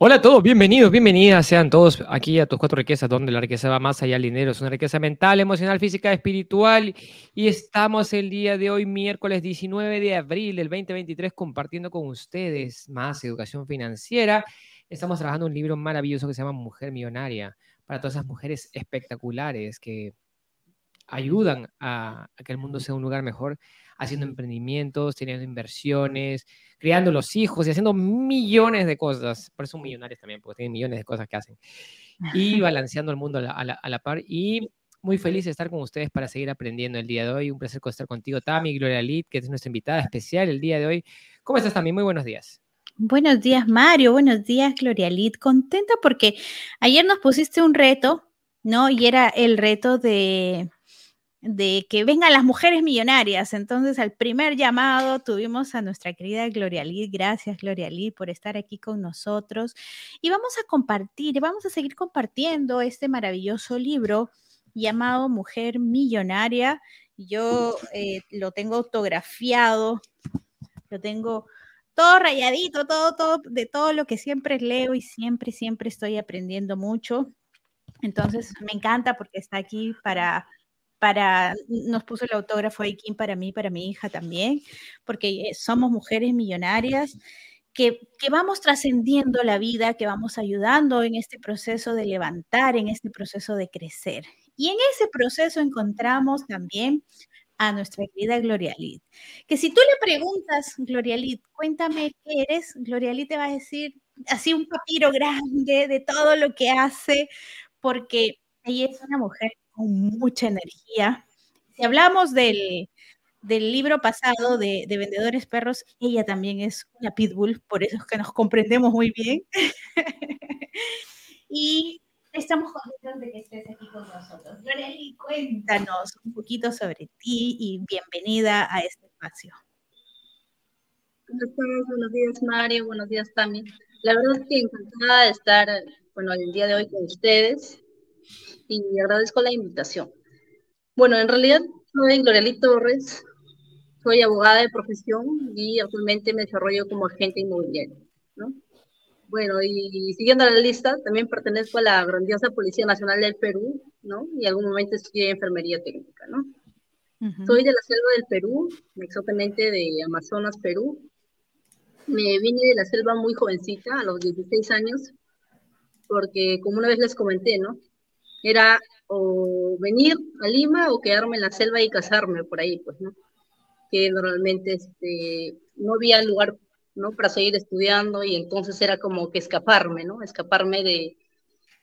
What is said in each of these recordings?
Hola a todos, bienvenidos, bienvenidas sean todos aquí a tus cuatro riquezas, donde la riqueza va más allá del dinero, es una riqueza mental, emocional, física, espiritual. Y estamos el día de hoy, miércoles 19 de abril del 2023, compartiendo con ustedes más educación financiera. Estamos trabajando un libro maravilloso que se llama Mujer Millonaria, para todas esas mujeres espectaculares que ayudan a, a que el mundo sea un lugar mejor, haciendo emprendimientos, teniendo inversiones criando los hijos y haciendo millones de cosas. Por eso son millonarios también, porque tienen millones de cosas que hacen. Y balanceando el mundo a la, par. Y muy feliz de estar con ustedes para seguir aprendiendo el día de hoy. Un placer estar contigo, Tami, Gloria Lid, que es nuestra invitada especial el día de hoy. ¿Cómo estás, Tami? Muy buenos días. Buenos días, Mario. Buenos días, Gloria Lid. Contenta porque ayer nos pusiste un reto, ¿no? Y era el reto de de que vengan las mujeres millonarias. Entonces, al primer llamado tuvimos a nuestra querida Gloria Lid. Gracias, Gloria Lid, por estar aquí con nosotros. Y vamos a compartir, vamos a seguir compartiendo este maravilloso libro llamado Mujer Millonaria. Yo eh, lo tengo autografiado, lo tengo todo rayadito, todo, todo, de todo lo que siempre leo y siempre, siempre estoy aprendiendo mucho. Entonces, me encanta porque está aquí para para, nos puso el autógrafo Aikin para mí, para mi hija también, porque eh, somos mujeres millonarias que, que vamos trascendiendo la vida, que vamos ayudando en este proceso de levantar, en este proceso de crecer. Y en ese proceso encontramos también a nuestra querida Gloria Lid, que si tú le preguntas, Gloria Lid, cuéntame qué eres, Gloria Lid te va a decir así un papiro grande de todo lo que hace, porque ella es una mujer con mucha energía. Si hablamos del, libro pasado de, Vendedores Perros, ella también es una pitbull, por eso es que nos comprendemos muy bien. y estamos contentos de que estés aquí con nosotros. Loreli, cuéntanos un poquito sobre ti y bienvenida a este espacio. Buenos días, Mario. Buenos días, Tami. La verdad es que encantada de estar, bueno, el día de hoy con ustedes y agradezco la invitación. Bueno, en realidad soy Gloria Torres, soy abogada de profesión y actualmente me desarrollo como agente inmobiliario. ¿no? Bueno, y siguiendo la lista, también pertenezco a la grandiosa Policía Nacional del Perú, ¿no? Y en algún momento estudié enfermería técnica, ¿no? Soy de la selva del Perú, exactamente de Amazonas, Perú. Me vine de la selva muy jovencita, a los 16 años, porque como una vez les comenté, ¿no? Era o venir a Lima o quedarme en la selva y casarme por ahí, pues, ¿no? Que normalmente este, no había lugar, ¿no? Para seguir estudiando y entonces era como que escaparme, ¿no? Escaparme de,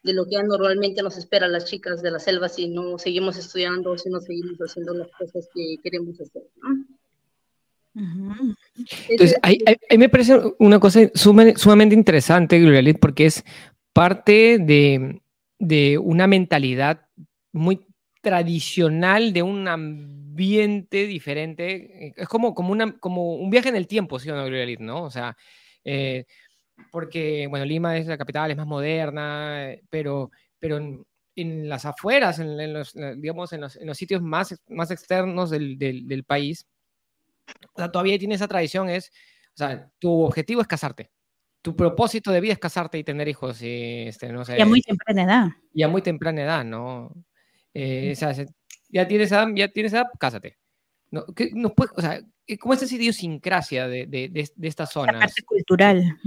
de lo que ya normalmente nos espera a las chicas de la selva si no seguimos estudiando o si no seguimos haciendo las cosas que queremos hacer, ¿no? Entonces, ahí, ahí, me parece una cosa sumamente interesante, Gloria porque es parte de, de una mentalidad muy tradicional de un ambiente diferente. Eh, es como, como, una, como un viaje en el tiempo, ¿sí o no, ¿no? O sea, eh, porque, bueno, Lima es la capital, es más moderna, pero, pero en, las afueras, en, los, digamos, en los, sitios más, más externos del, del, país, todavía tiene esa tradición, es, o sea, tu objetivo es casarte tu propósito de vida es casarte y tener hijos. Y, este, no sé, y a muy temprana edad. Y a muy temprana edad, ¿no? Eh, o sea, ya tienes edad, ya tienes edad, cásate. No, ¿qué, no puede, o sea, ¿Cómo es esa idiosincrasia de, de, de, de estas zonas? La parte cultural.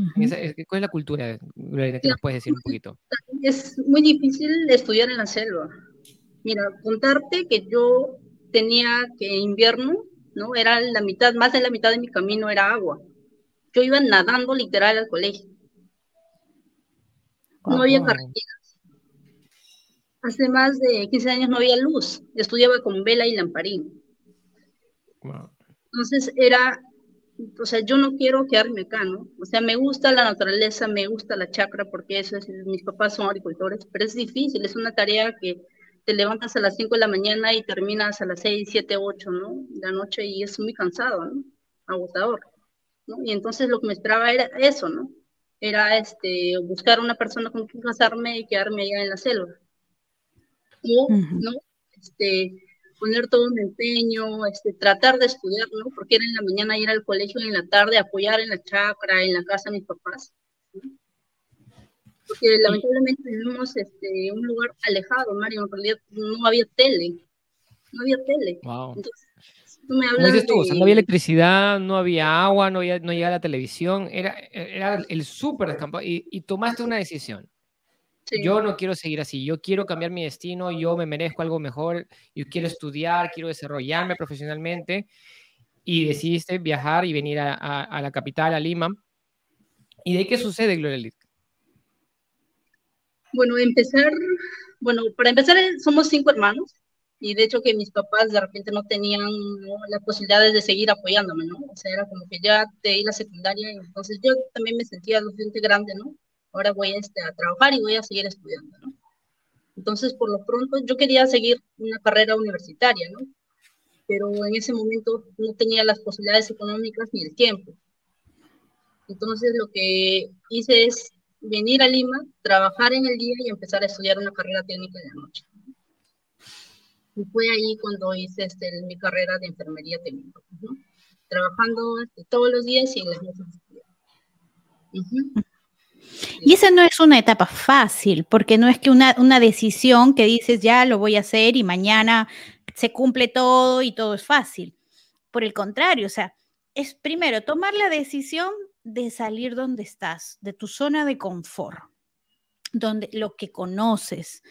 ¿Cuál es la cultura? Que nos puedes decir un poquito. Es muy difícil estudiar en la selva. Mira, contarte que yo tenía que invierno, ¿no? Era la mitad, más de la mitad de mi camino era agua. Yo iba nadando literal al colegio. No había carreteras. Hace más de 15 años no había luz. Estudiaba con vela y lamparín. Entonces era, o sea, yo no quiero quedarme acá, ¿no? O sea, me gusta la naturaleza, me gusta la chacra, porque eso es, mis papás son agricultores, pero es difícil, es una tarea que te levantas a las 5 de la mañana y terminas a las 6, 7, 8, ¿no? De la noche y es muy cansado, ¿no? Agotador. Y entonces lo que me esperaba era eso, ¿no? Era este, buscar una persona con quien casarme y quedarme allá en la selva. Y, ¿no? Este, poner todo un empeño, este, tratar de estudiar, ¿no? Porque era en la mañana ir al colegio y en la tarde apoyar en la chacra, en la casa de mis papás. porque lamentablemente vivimos este, un lugar alejado, Mario, en realidad no había tele, no había tele. Wow. Entonces, tú me hablas dices tú, no había electricidad, no había agua, no, había, no llegaba la televisión, era, era el súper descampado y, y tomaste una decisión. Yo no quiero seguir así, yo quiero cambiar mi destino, yo me merezco algo mejor, yo quiero estudiar, quiero desarrollarme profesionalmente y decidiste viajar y venir a, a, la capital, a Lima. ¿Y de qué sucede, Gloria Liz? Bueno, empezar, bueno, para empezar somos cinco hermanos y de hecho que mis papás de repente no tenían las posibilidades de seguir apoyándome, ¿no? O sea, era como que ya te di la secundaria, entonces yo también me sentía lo suficiente grande, ¿no? ahora voy a, este, a trabajar y voy a seguir estudiando, ¿no? Entonces, por lo pronto, yo quería seguir una carrera universitaria, ¿no? Pero en ese momento no tenía las posibilidades económicas ni el tiempo. Entonces, lo que hice es venir a Lima, trabajar en el día y empezar a estudiar una carrera técnica en la noche. Y fue ahí cuando hice este, mi carrera de enfermería técnica, trabajando este, todos los días y en las noches. Uh y esa no es una etapa fácil, porque no es que una decisión que dices ya lo voy a hacer y mañana se cumple todo y todo es fácil. Por el contrario, o sea, es primero tomar la decisión de salir donde estás, de tu zona de confort, donde lo que conoces.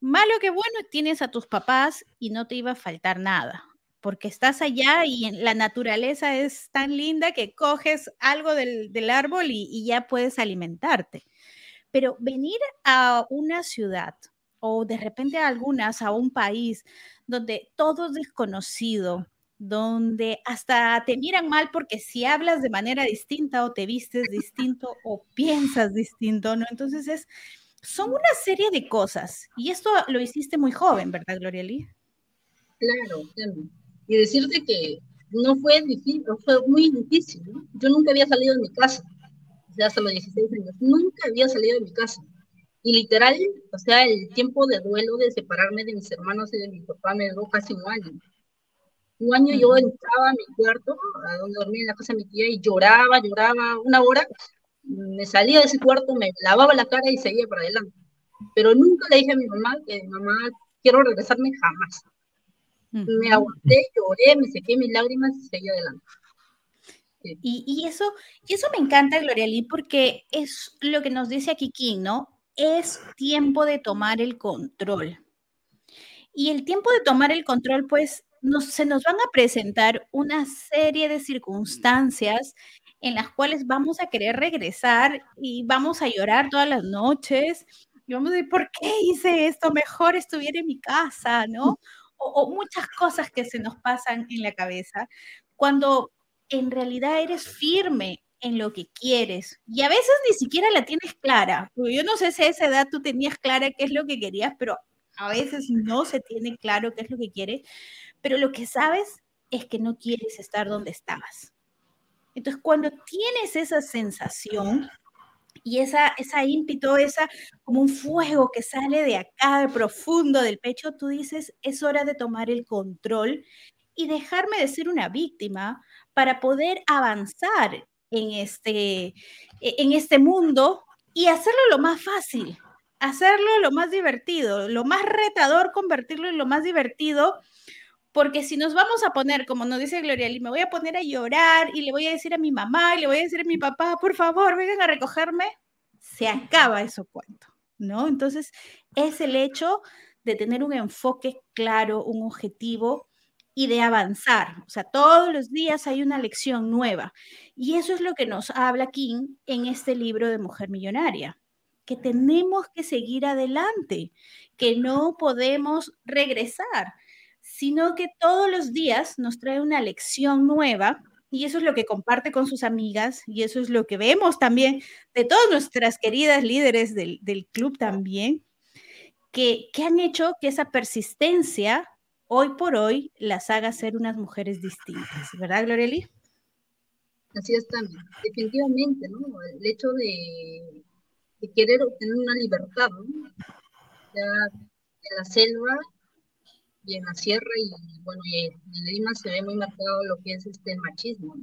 Malo que bueno, tienes a tus papás y no te iba a faltar nada porque estás allá y la naturaleza es tan linda que coges algo del, árbol y, ya puedes alimentarte. Pero venir a una ciudad o de repente a algunas, a un país donde todo es desconocido, donde hasta te miran mal porque si hablas de manera distinta o te vistes distinto o piensas distinto, ¿no? Entonces es, son una serie de cosas. Y esto lo hiciste muy joven, ¿verdad, Gloria Lee? Claro, claro y decirte que no fue difícil, fue muy difícil, ¿no? Yo nunca había salido de mi casa, o sea, hasta los 16 años, nunca había salido de mi casa. Y literal, o sea, el tiempo de duelo de separarme de mis hermanos y de mi papá me duró casi un año. Un año yo entraba a mi cuarto, a donde dormía en la casa de mi tía, y lloraba, lloraba una hora. Me salía de ese cuarto, me lavaba la cara y seguía para adelante. Pero nunca le dije a mi mamá que mamá quiero regresarme jamás. Me aguanté, lloré, me sequé mis lágrimas y seguí adelante. Y, eso, y eso me encanta, Gloria Lee, porque es lo que nos dice aquí King, ¿no? Es tiempo de tomar el control. Y el tiempo de tomar el control, pues, se nos van a presentar una serie de circunstancias en las cuales vamos a querer regresar y vamos a llorar todas las noches. Y vamos a decir, ¿por qué hice esto? Mejor estuviera en mi casa, ¿no? o, muchas cosas que se nos pasan en la cabeza, cuando en realidad eres firme en lo que quieres y a veces ni siquiera la tienes clara. Yo no sé si a esa edad tú tenías clara qué es lo que querías, pero a veces no se tiene claro qué es lo que quieres, pero lo que sabes es que no quieres estar donde estabas. Entonces, cuando tienes esa sensación, y esa, esa ímpito, esa como un fuego que sale de acá, de profundo del pecho, tú dices, es hora de tomar el control y dejarme de ser una víctima para poder avanzar en este, e, en este mundo y hacerlo lo más fácil, hacerlo lo más divertido, lo más retador, convertirlo en lo más divertido porque si nos vamos a poner, como nos dice Gloria Lee, me voy a poner a llorar y le voy a decir a mi mamá y le voy a decir a mi papá, por favor, vengan a recogerme, se acaba ese cuento, ¿no? Entonces, es el hecho de tener un enfoque claro, un objetivo y de avanzar. O sea, todos los días hay una lección nueva. Y eso es lo que nos habla King en este libro de Mujer Millonaria, que tenemos que seguir adelante, que no podemos regresar sino que todos los días nos trae una lección nueva y eso es lo que comparte con sus amigas y eso es lo que vemos también de todas nuestras queridas líderes del, club también, que, han hecho que esa persistencia hoy por hoy las haga ser unas mujeres distintas, ¿verdad, Glorieli? Así es también, definitivamente, ¿no? El hecho de, querer obtener una libertad, ¿no? de la selva y en la sierra y bueno, y en Lima se ve muy marcado lo que es este machismo.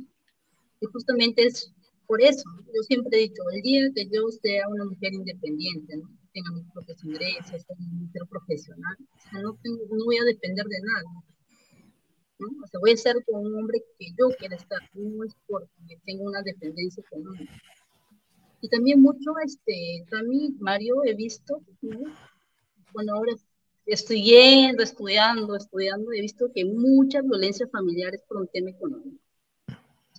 Y justamente es por eso, yo siempre he dicho, el día que yo sea una mujer independiente, ¿no? tenga mis propios ingresos, sea una mujer profesional, o sea, no, tengo, no voy a depender de nada. ¿no? O sea, voy a ser con un hombre que yo quiera estar, no es porque tengo una dependencia económica. Y también mucho, este, también, Mario, he visto, ¿no? bueno, ahora estoy yendo, estudiando, estudiando, he visto que muchas violencias familiares por un tema económico.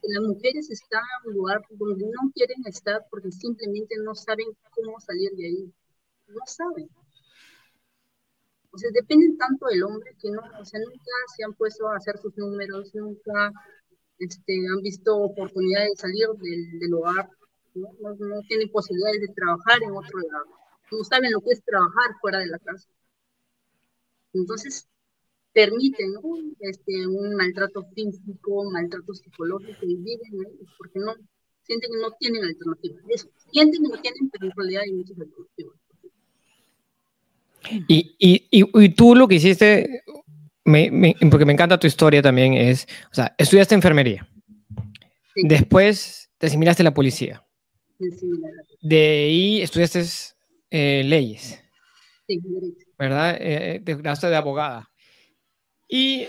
las mujeres están en un lugar donde no quieren estar porque simplemente no saben cómo salir de ahí. No saben. O sea, dependen tanto del hombre que no, o sea, nunca se han puesto a hacer sus números, nunca este, han visto oportunidades de salir del, del hogar, ¿no? No, no tienen posibilidades de trabajar en otro lado, no saben lo que es trabajar fuera de la casa. Entonces, permiten ¿no? este, un maltrato físico, maltrato psicológico y viven ¿no? porque no sienten que no tienen alternativas. sienten que no tienen, pero en realidad hay muchas alternativas. Y, y, y, tú lo que hiciste, me, me, porque me encanta tu historia también, es, o sea, estudiaste enfermería. Sí. Después te asimilaste a la policía. Sí, de ahí estudiaste eh, leyes. Sí, ¿verdad? Eh, te graduaste de abogada. Y,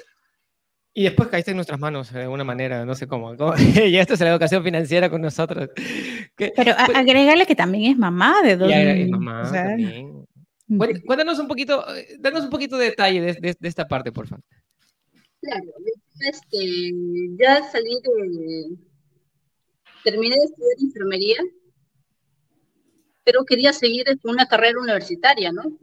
y después caíste en nuestras manos de alguna manera, no sé cómo. cómo llegaste a la educación financiera con nosotros. Que, Pero pues, agregarle que también es mamá de dos. Es mamá o sea, también. Cuéntanos un poquito, danos un poquito de detalle de, de, de esta parte, por favor. Claro, este, ya salí de, terminé de estudiar enfermería, pero quería seguir con una carrera universitaria, ¿no?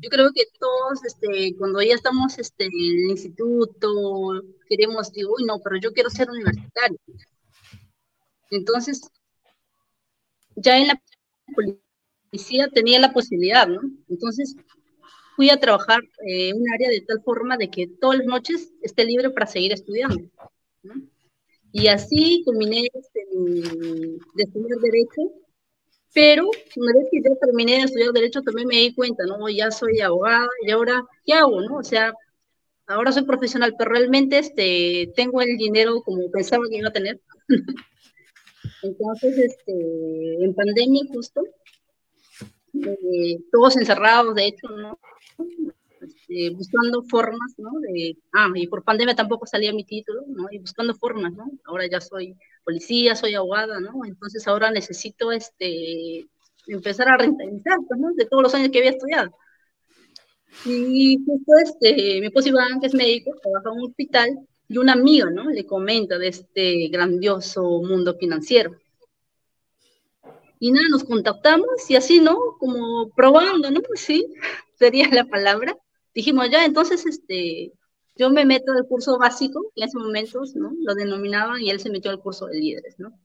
Yo creo que todos, este, cuando ya estamos este, en el instituto, queremos, digo, uy, no, pero yo quiero ser universitario. Entonces, ya en la policía tenía la posibilidad, ¿no? Entonces, fui a trabajar en un área de tal forma de que todas las noches esté libre para seguir estudiando. ¿no? Y así culminé este, de estudiar Derecho pero una vez que ya terminé de estudiar Derecho, también me di cuenta, ¿no? Ya soy abogada y ahora, ¿qué hago, no? O sea, ahora soy profesional, pero realmente este, tengo el dinero como pensaba que iba a tener. Entonces, este, en pandemia justo, eh, todos encerrados, de hecho, ¿no? Este, buscando formas, ¿no? De, ah, y por pandemia tampoco salía mi título, ¿no? Y buscando formas, ¿no? Ahora ya soy policía, soy abogada, ¿no? Entonces ahora necesito, este, empezar a rentabilizar, pues, ¿no? De todos los años que había estudiado. Y justo, este, mi esposo Iván, que es médico, trabaja en un hospital, y un amigo, ¿no? Le comenta de este grandioso mundo financiero. Y nada, nos contactamos y así, ¿no? Como probando, ¿no? Sí, sería la palabra dijimos, ya, entonces, este, yo me meto al curso básico, en ese momento, ¿no? Lo denominaban y él se metió al curso de líderes, ¿no?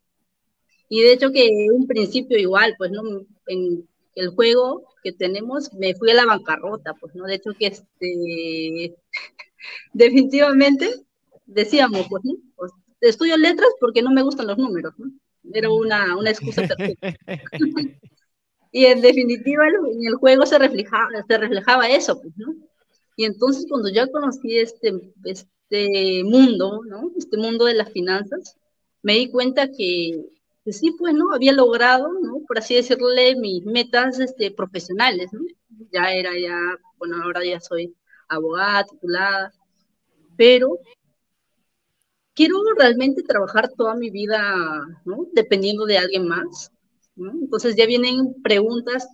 Y de hecho que un principio igual, pues, ¿no? En el juego que tenemos, me fui a la bancarrota, pues, ¿no? De hecho que, este, definitivamente, decíamos, pues, ¿no? Pues, estudio letras porque no me gustan los números, ¿no? Era una, una excusa perfecta. y en definitiva, en el juego se reflejaba, se reflejaba eso, pues, ¿no? Y entonces cuando ya conocí este, este mundo, ¿no? Este mundo de las finanzas, me di cuenta que, sí, pues, ¿no? Había logrado, ¿no? Por así decirle, mis metas este, profesionales. Ya era ya, bueno, ahora ya soy abogada, titulada, pero quiero realmente trabajar toda mi vida, ¿no? Dependiendo de alguien más. Entonces ya vienen preguntas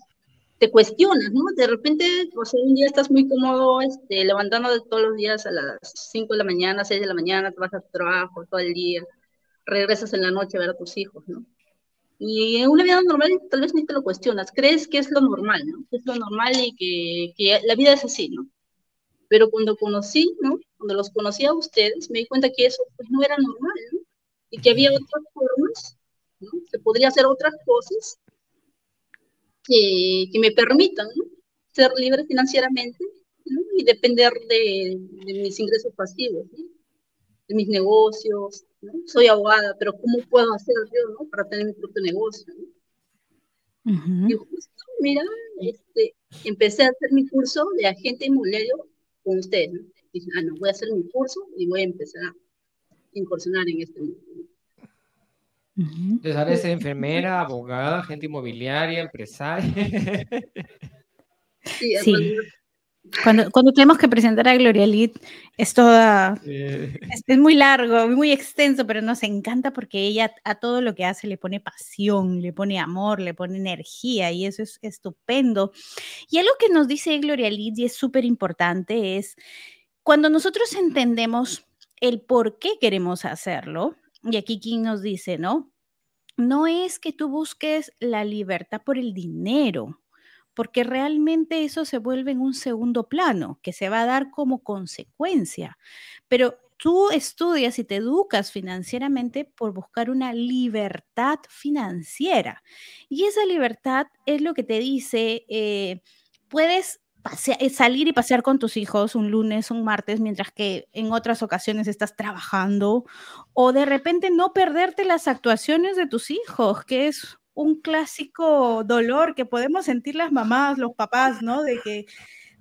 te cuestionas, ¿no? De repente, o sea, un día estás muy cómodo, este, levantándote todos los días a las 5 de la mañana, 6 de la mañana, te vas a tu trabajo todo el día, regresas en la noche a ver a tus hijos, ¿no? Y en una vida normal tal vez ni te lo cuestionas, crees que es lo normal, ¿no? Que es lo normal y que, que la vida es así, ¿no? Pero cuando conocí, ¿no? Cuando los conocí a ustedes, me di cuenta que eso pues, no era normal, ¿no? Y que había otras formas, ¿no? Se podría hacer otras cosas que, que me permitan ¿no? ser libre financieramente ¿no? y depender de, de, mis ingresos pasivos, ¿no? de mis negocios. Soy abogada, pero ¿cómo puedo hacer yo para tener mi propio negocio? Uh -huh. Y justo, mira, este, empecé a hacer mi curso de agente inmobiliario con ustedes. ¿no? Dije, ah, no, voy a hacer mi curso y voy a empezar a incursionar en este mundo. Entonces, a veces enfermera, abogada, agente inmobiliaria, empresaria. Sí, Cuando, cuando tenemos que presentar a Gloria Lid, es toda. Es, muy largo, muy extenso, pero nos encanta porque ella a todo lo que hace le pone pasión, le pone amor, le pone energía y eso es estupendo. Y algo que nos dice Gloria Lid y es súper importante es cuando nosotros entendemos el por qué queremos hacerlo, y aquí King nos dice, ¿no? No es que tú busques la libertad por el dinero, porque realmente eso se vuelve en un segundo plano, que se va a dar como consecuencia. Pero tú estudias y te educas financieramente por buscar una libertad financiera. Y esa libertad es lo que te dice, eh, puedes eh, salir y pasear con tus hijos un lunes, un martes, mientras que en otras ocasiones estás trabajando, o de repente no perderte las actuaciones de tus hijos, que es un clásico dolor que podemos sentir las mamás, los papás, ¿no? De que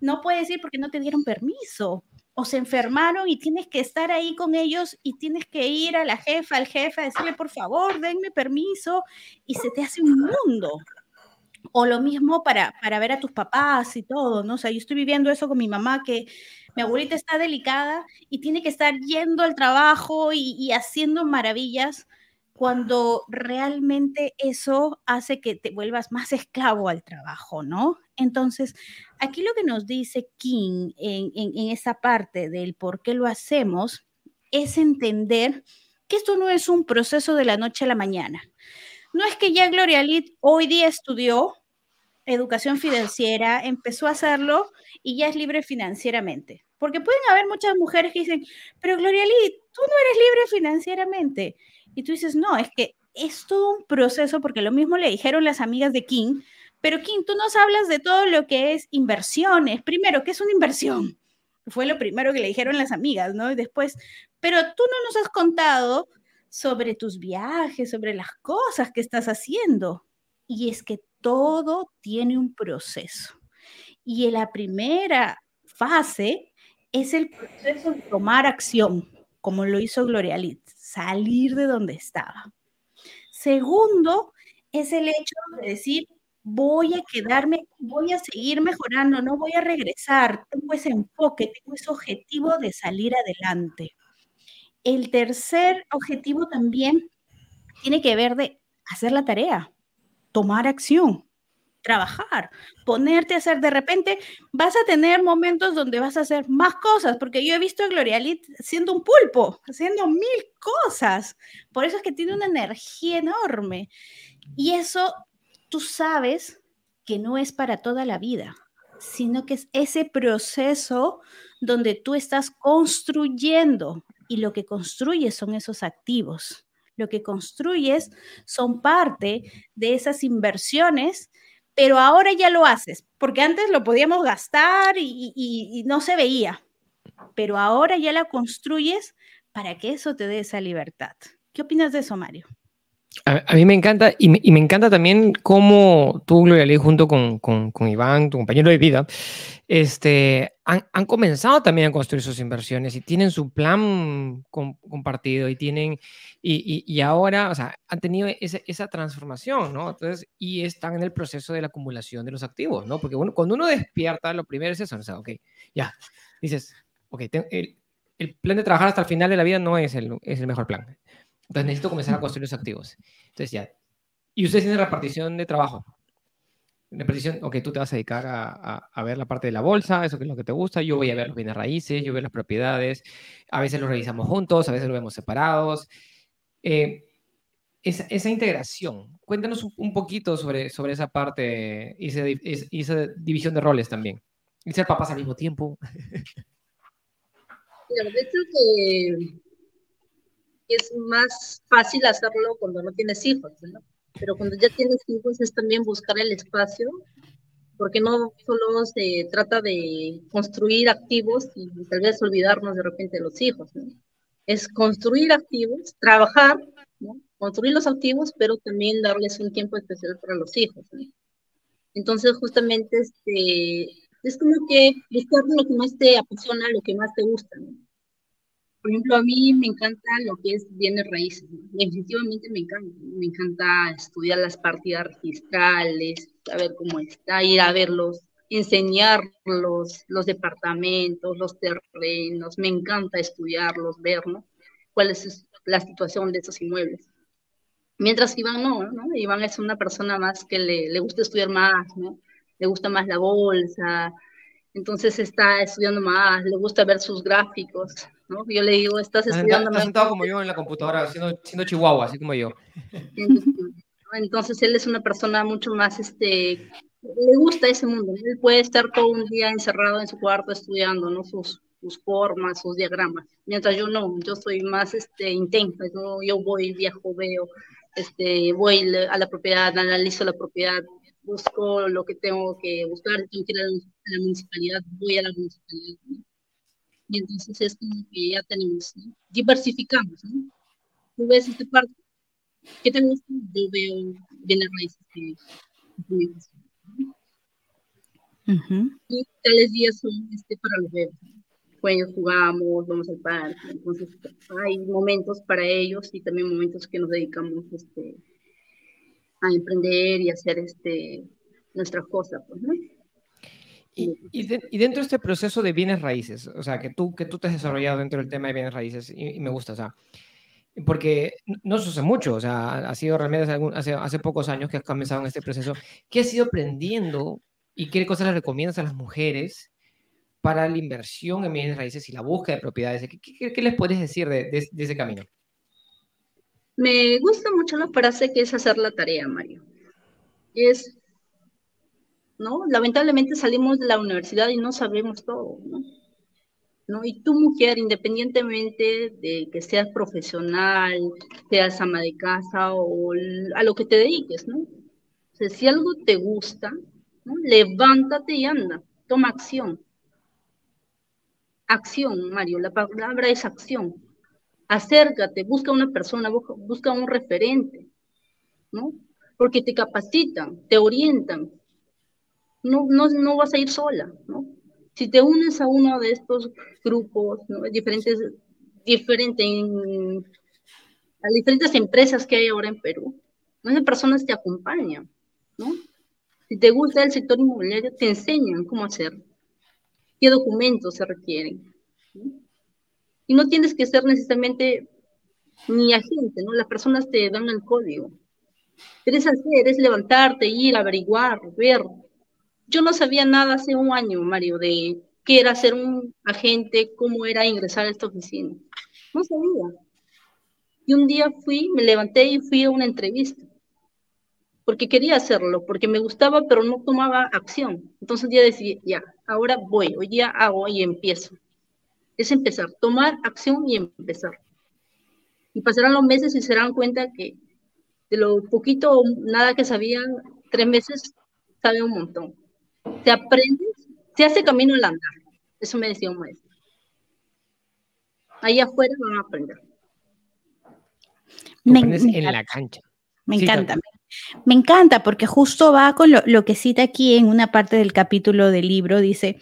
no puedes ir porque no te dieron permiso o se enfermaron y tienes que estar ahí con ellos y tienes que ir a la jefa, al jefe, a decirle, por favor, denme permiso y se te hace un mundo. O lo mismo para, para ver a tus papás y todo, ¿no? O sea, yo estoy viviendo eso con mi mamá, que mi abuelita está delicada y tiene que estar yendo al trabajo y, haciendo maravillas cuando realmente eso hace que te vuelvas más esclavo al trabajo, ¿no? Entonces, aquí lo que nos dice King en, en, esa parte del por qué lo hacemos es entender que esto no es un proceso de la noche a la mañana. No es que ya Gloria Lid hoy día estudió educación financiera, empezó a hacerlo y ya es libre financieramente. Porque pueden haber muchas mujeres que dicen, pero Gloria Lid, tú no eres libre financieramente. Y tú dices, no, es que es todo un proceso, porque lo mismo le dijeron las amigas de King, pero King, tú nos hablas de todo lo que es inversiones. Primero, ¿qué es una inversión? Fue lo primero que le dijeron las amigas, ¿no? Y después, pero tú no nos has contado sobre tus viajes, sobre las cosas que estás haciendo. Y es que todo tiene un proceso. Y la primera fase es el proceso de tomar acción, como lo hizo Gloria Litz salir de donde estaba. Segundo, es el hecho de decir, voy a quedarme, voy a seguir mejorando, no voy a regresar, tengo ese enfoque, tengo ese objetivo de salir adelante. El tercer objetivo también tiene que ver de hacer la tarea, tomar acción trabajar, ponerte a hacer, de repente vas a tener momentos donde vas a hacer más cosas, porque yo he visto a Gloria Lit siendo un pulpo, haciendo mil cosas, por eso es que tiene una energía enorme. Y eso tú sabes que no es para toda la vida, sino que es ese proceso donde tú estás construyendo y lo que construyes son esos activos. Lo que construyes son parte de esas inversiones pero ahora ya lo haces, porque antes lo podíamos gastar y, no se veía, pero ahora ya la construyes para que eso te dé esa libertad. ¿Qué opinas de eso, Mario? A, mí me encanta, y me, encanta también cómo tú, Gloria Lee, junto con, con, Iván, tu compañero de vida, este, han, han, comenzado también a construir sus inversiones y tienen su plan compartido y tienen, y, y, ahora, o sea, han tenido esa, esa, transformación, ¿no? Entonces, y están en el proceso de la acumulación de los activos, ¿no? Porque uno, cuando uno despierta, lo primero es eso, o sea, ok, ya, dices, ok, el, el plan de trabajar hasta el final de la vida no es el, es el mejor plan entonces necesito comenzar a construir los activos. Entonces ya. Y ustedes tienen repartición de trabajo. Repartición, ok, tú te vas a dedicar a, a, ver la parte de la bolsa, eso que es lo que te gusta. Yo voy a ver los bienes raíces, yo veo las propiedades. A veces los revisamos juntos, a veces los vemos separados. Eh, esa, esa, integración, cuéntanos un, poquito sobre, sobre esa parte y esa, y esa división de roles también. Y ser papás al mismo tiempo. De hecho que es más fácil hacerlo cuando no tienes hijos, ¿no? Pero cuando ya tienes hijos es también buscar el espacio, porque no solo se trata de construir activos y tal vez olvidarnos de repente de los hijos, ¿no? Es construir activos, trabajar, ¿no? Construir los activos, pero también darles un tiempo especial para los hijos. Entonces, justamente, este, es como que buscar lo que más te apasiona, lo que más te gusta, ¿no? Por ejemplo, a mí me encanta lo que es bienes raíces. Definitivamente me encanta. Me encanta estudiar las partidas registrales, saber cómo está, ir a verlos, enseñar los, departamentos, los terrenos. Me encanta estudiarlos, ver. Cuál es la situación de esos inmuebles. Mientras Iván no, ¿no? Iván es una persona más que le, le gusta estudiar más, ¿no? Le gusta más la bolsa, entonces está estudiando más, le gusta ver sus gráficos, ¿no? Yo le digo, estás estudiando está, sentado como yo en la computadora, siendo, siendo chihuahua, así como yo. Entonces él es una persona mucho más, este, le gusta ese mundo, él puede estar todo un día encerrado en su cuarto estudiando, ¿no? Sus, sus formas, sus diagramas, mientras yo no, yo soy más, este, intensa, yo, yo voy, viajo, veo, este, voy a la propiedad, analizo la propiedad, busco lo que tengo que buscar, tengo que ir a la, municipalidad, voy a la municipalidad. Y entonces es como que ya tenemos, diversificamos. ¿no? Tú ves esta parte, ¿qué te gusta? Yo veo bienes raíces que, Y tales días son este, para los bebés. Pues jugamos, vamos al parque, entonces hay momentos para ellos y también momentos que nos dedicamos este, a emprender y hacer este, nuestras cosas. Pues, ¿no? Y, y, dentro de este proceso de bienes raíces, o sea, que tú, que tú te has desarrollado dentro del tema de bienes raíces, y, me gusta, o sea, porque no se hace mucho, o sea, ha sido realmente hace, hace, pocos años que has comenzado en este proceso. ¿Qué has ido aprendiendo y qué cosas le recomiendas a las mujeres para la inversión en bienes raíces y la búsqueda de propiedades? ¿Qué, qué, qué les puedes decir de, de, de ese camino? Me gusta mucho la frase que es hacer la tarea, Mario. Es, ¿no? Lamentablemente salimos de la universidad y no sabemos todo, ¿no? Y tu mujer, independientemente de que seas profesional, seas ama de casa o a lo que te dediques, ¿no? Si algo te gusta, levántate y anda, toma acción. Acción, Mario, la palabra es acción acércate, busca una persona, busca un referente, ¿no? Porque te capacitan, te orientan. No, no, no vas a ir sola, ¿no? Si te unes a uno de estos grupos, ¿no? diferentes, diferentes, a diferentes empresas que hay ahora en Perú, esas personas te acompañan, ¿no? Si te gusta el sector inmobiliario, te enseñan cómo hacer, qué documentos se requieren. ¿no? Y no tienes que ser necesariamente ni agente, ¿no? Las personas te dan el código. Eres hacer, es levantarte, ir, averiguar, ver. Yo no sabía nada hace un año, Mario, de qué era ser un agente, cómo era ingresar a esta oficina. No sabía. Y un día fui, me levanté y fui a una entrevista. Porque quería hacerlo, porque me gustaba, pero no tomaba acción. Entonces un día decidí, ya, ahora voy, hoy día hago y empiezo es empezar, tomar acción y empezar. Y pasarán los meses y se darán cuenta que de lo poquito o nada que sabían, tres meses sabe un montón. Se aprende, se hace camino al andar. Eso me decía un maestro. Ahí afuera van a aprender. Me, en la cancha. Me encanta. Me, encanta porque justo va con lo, lo que cita aquí en una parte del capítulo del libro. Dice,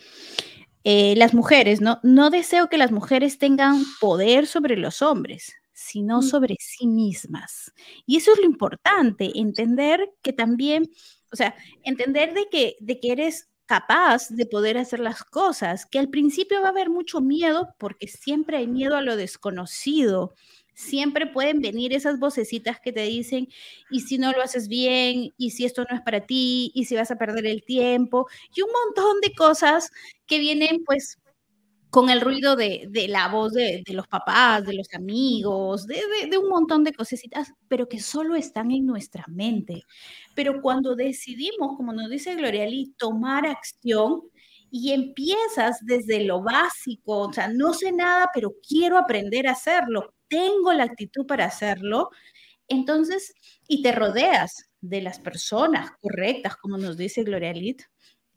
eh, las mujeres, ¿no? No deseo que las mujeres tengan poder sobre los hombres, sino mm. sobre sí mismas. Y eso es lo importante, entender que también, o sea, entender de que, de que eres capaz de poder hacer las cosas, que al principio va a haber mucho miedo porque siempre hay miedo a lo desconocido, siempre pueden venir esas vocecitas que te dicen, y si no lo haces bien, y si esto no es para ti, y si vas a perder el tiempo, y un montón de cosas que vienen pues con el ruido de, la voz de, los papás, de los amigos, de, de, un montón de cosecitas, pero que solo están en nuestra mente. Pero cuando decidimos, como nos dice Gloria Lee, tomar acción, y empiezas desde lo básico, o sea, no sé nada, pero quiero aprender a hacerlo tengo la actitud para hacerlo, entonces, y te rodeas de las personas correctas, como nos dice Gloria Lit,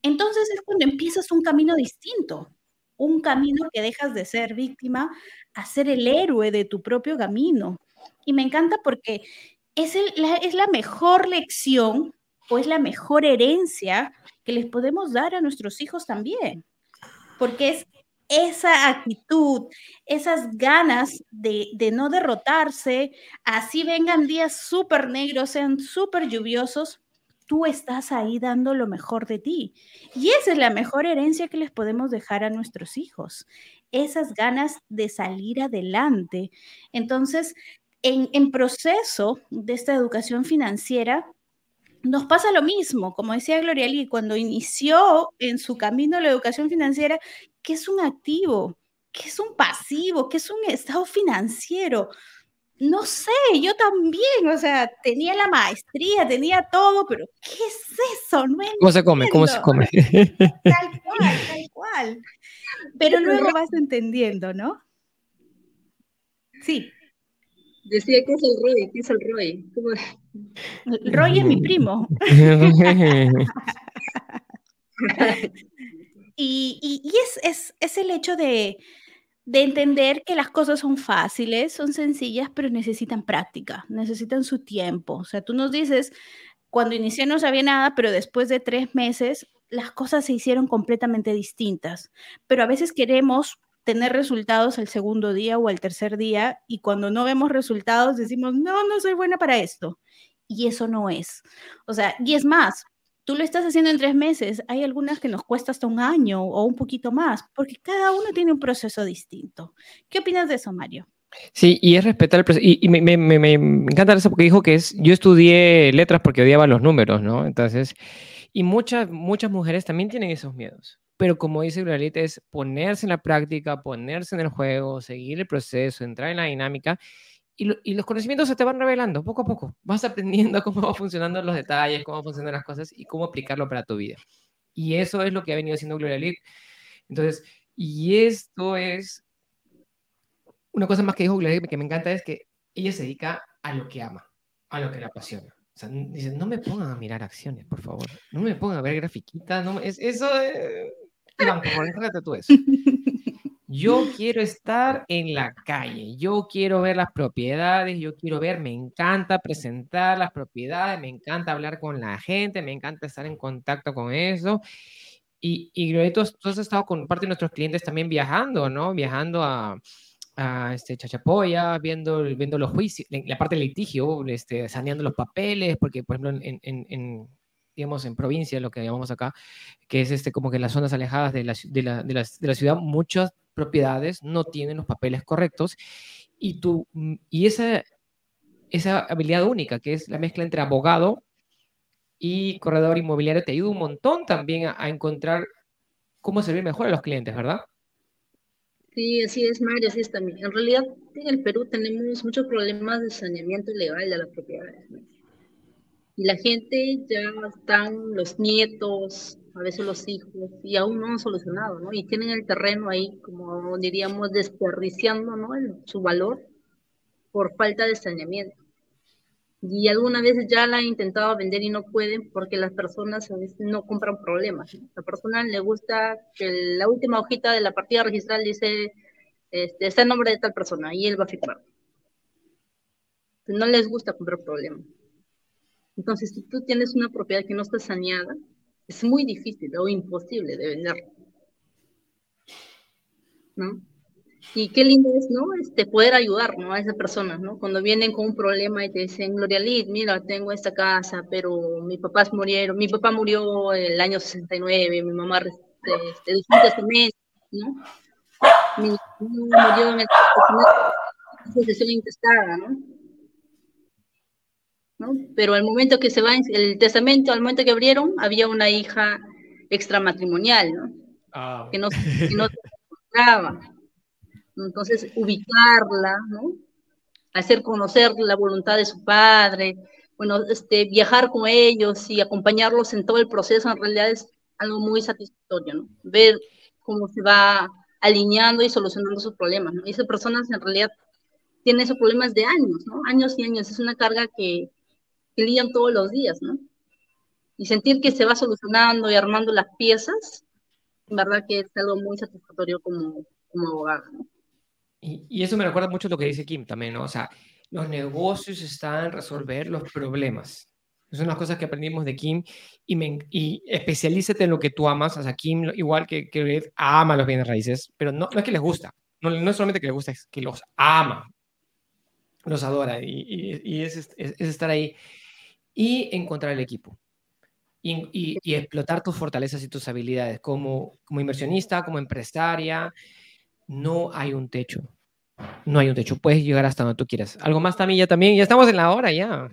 entonces es cuando empiezas un camino distinto, un camino que dejas de ser víctima a ser el héroe de tu propio camino. Y me encanta porque es, la, es la mejor lección o es la mejor herencia que les podemos dar a nuestros hijos también, porque es esa actitud, esas ganas de, de no derrotarse, así vengan días súper negros, sean súper lluviosos, tú estás ahí dando lo mejor de ti. Y esa es la mejor herencia que les podemos dejar a nuestros hijos, esas ganas de salir adelante. Entonces, en, en proceso de esta educación financiera, nos pasa lo mismo, como decía Gloria Lee, cuando inició en su camino la educación financiera, ¿qué es un activo? ¿Qué es un pasivo? ¿Qué es un estado financiero? No sé, yo también, o sea, tenía la maestría, tenía todo, pero ¿qué es eso? No ¿Cómo se come? ¿Cómo se come? Tal cual, tal cual. Pero luego vas entendiendo, ¿no? Sí. Decía que es el Roy, ¿qué es el Roy? ¿Cómo? Roy es mi primo. y, y, es, es, es, el hecho de, de entender que las cosas son fáciles, son sencillas, pero necesitan práctica, necesitan su tiempo. O sea, tú nos dices, cuando inicié no sabía nada, pero después de tres meses las cosas se hicieron completamente distintas. Pero a veces queremos tener resultados el segundo día o el tercer día y cuando no vemos resultados decimos, no, no soy buena para esto. Y eso no es. O sea, y es más, tú lo estás haciendo en tres meses, hay algunas que nos cuesta hasta un año o un poquito más, porque cada uno tiene un proceso distinto. ¿Qué opinas de eso, Mario? Sí, y es respetar el proceso. Y, me, me, me, me, encanta eso porque dijo que es, yo estudié letras porque odiaba los números, ¿no? Entonces, y muchas, muchas mujeres también tienen esos miedos pero como dice Glorit, es ponerse en la práctica, ponerse en el juego, seguir el proceso, entrar en la dinámica y, y, los conocimientos se te van revelando poco a poco. Vas aprendiendo cómo van funcionando los detalles, cómo funcionan las cosas y cómo aplicarlo para tu vida. Y eso es lo que ha venido haciendo Gloria Lit. Entonces, y esto es una cosa más que dijo Gloria que me encanta es que ella se dedica a lo que ama, a lo que le apasiona. O sea, dice, no me pongan a mirar acciones, por favor. No me pongan a ver grafiquitas. No, es, eso, tú eso. Yo quiero estar en la calle, yo quiero ver las propiedades, yo quiero ver, me encanta presentar las propiedades, me encanta hablar con la gente, me encanta estar en contacto con eso. Y, y tú, has estado con parte de nuestros clientes también viajando, ¿no? Viajando a, a este, Chachapoya, viendo, viendo los juicios, la parte del litigio, este, saneando los papeles, porque por ejemplo en, en, en digamos, en provincia, lo que llamamos acá, que es este, como que en las zonas alejadas de la, de la, de la, de la ciudad, muchas propiedades no tienen los papeles correctos y, tú, mm, y esa, esa habilidad única, que es la mezcla entre abogado y corredor inmobiliario, te ayuda un montón también a, a encontrar cómo servir mejor a los clientes, ¿verdad? Sí, así es, Mario, así es también. En realidad, en el Perú tenemos muchos problemas de saneamiento ilegal de las propiedades. ¿no? Y la gente ya están, los nietos, a veces los hijos, y aún no han solucionado, ¿no? Y tienen el terreno ahí, como diríamos, desperdiciando, ¿no? su valor por falta de saneamiento. Y algunas veces ya la han intentado vender y no pueden porque las personas a veces no compran problemas. ¿no? La persona le gusta que la última hojita de la partida registral dice, este, está el nombre de tal persona y él va a firmar. no les gusta comprar problemas. Entonces, si tú tienes una propiedad que no está saneada, es muy difícil o imposible de vender. ¿No? Y qué lindo es, ¿no? Este, poder ayudar, ¿no? A esas personas, ¿no? Cuando vienen con un problema y te dicen, Gloria Lid, mira, tengo esta casa, pero mis papás murieron, mi papá murió el año 69, mi mamá este, un testamento, ¿no? Mi mamá murió en el sucesión intestada, ¿no? Pero al momento que se va el testamento, al momento que abrieron, había una hija extramatrimonial, ¿no? Ah. Que no, que no se encontraba. Entonces, ubicarla, ¿no? Hacer conocer la voluntad de su padre, bueno, este, viajar con ellos y acompañarlos en todo el proceso, en realidad es algo muy satisfactorio, ¿no? Ver cómo se va alineando y solucionando sus problemas, ¿no? Y esas personas en realidad tienen esos problemas de años, ¿no? Años y años. Es una carga que, que lidian todos los días, ¿no? Y sentir que se va solucionando y armando las piezas, en verdad que es algo muy satisfactorio como, como abogado, ¿no? Y, y, eso me recuerda mucho lo que dice Kim también, ¿no? O sea, los negocios están en resolver los problemas. son las cosas que aprendimos de Kim y, me, y especialízate en lo que tú amas. O sea, Kim, igual que, que ama los bienes raíces, pero no, no es que les gusta. No, no es solamente que les gusta, es que los ama. Los adora y, y, es, es, estar ahí y encontrar el equipo. Y, y, explotar tus fortalezas y tus habilidades como, como inversionista, como empresaria. No hay un techo. No hay un techo. Puedes llegar hasta donde tú quieras. ¿Algo más, Tamilla, también? Ya estamos en la hora, ya.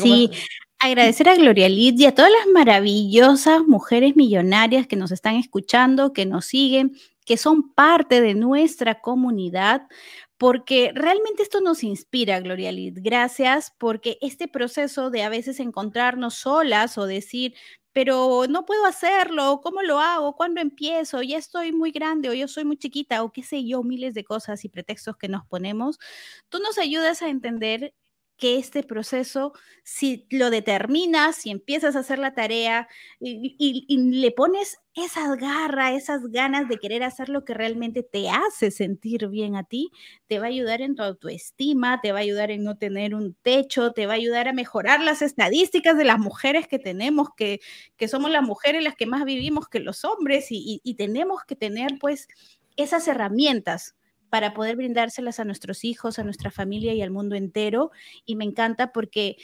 Sí, agradecer a Gloria Liz y a todas las maravillosas mujeres millonarias que nos están escuchando, que nos siguen, que son parte de nuestra comunidad, porque realmente esto nos inspira, Gloria Liz. Gracias, porque este proceso de a veces encontrarnos solas o decir, pero no puedo hacerlo, ¿cómo lo hago? ¿Cuándo empiezo? Ya estoy muy grande o yo soy muy chiquita o qué sé yo, miles de cosas y pretextos que nos ponemos. Tú nos ayudas a entender que este proceso, si lo determinas, si empiezas a hacer la tarea y, le pones esas garras, esas ganas de querer hacer lo que realmente te hace sentir bien a ti, te va a ayudar en tu autoestima, te va a ayudar en no tener un techo, te va a ayudar a mejorar las estadísticas de las mujeres que tenemos, que, que somos las mujeres las que más vivimos que los hombres y, y tenemos que tener pues esas herramientas para poder brindárselas a nuestros hijos, a nuestra familia y al mundo entero. Y me encanta porque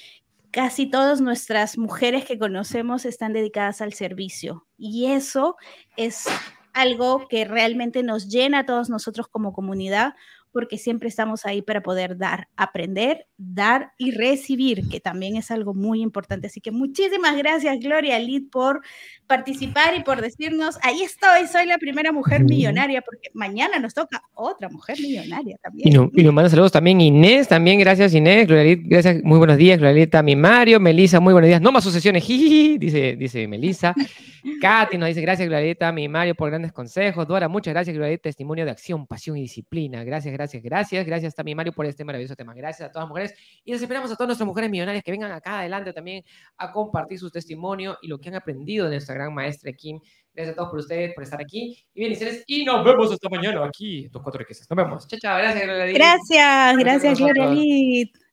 casi todas nuestras mujeres que conocemos están dedicadas al servicio. Y eso es algo que realmente nos llena a todos nosotros como comunidad, porque siempre estamos ahí para poder dar, aprender, dar y recibir, que también es algo muy importante. Así que muchísimas gracias, Gloria Lid, por participar y por decirnos, ahí estoy, soy la primera mujer millonaria, porque mañana nos toca otra mujer millonaria también. Y, nos manda saludos también Inés, también gracias Inés, Gloria Lid, gracias, muy buenos días, Gloria Lid, también Mario, Melisa, muy buenos días, no más sucesiones, dice, dice Melisa. Katy nos dice, gracias Glorieta, mi Mario, por grandes consejos. Dora, muchas gracias Glorieta, testimonio de acción, pasión y disciplina. Gracias, gracias, gracias. Gracias también Mario por este maravilloso tema. Gracias a todas las mujeres. Y les esperamos a todas nuestras mujeres millonarias que vengan acá adelante también a compartir su testimonio y lo que han aprendido de nuestra gran maestra Kim. Gracias a todos por ustedes, por estar aquí. Y bendiciones. Y nos vemos hasta mañana aquí, en tus cuatro riquezas. Nos vemos. Chao, chao. Gracias, Gloria Gracias, gracias, Gloria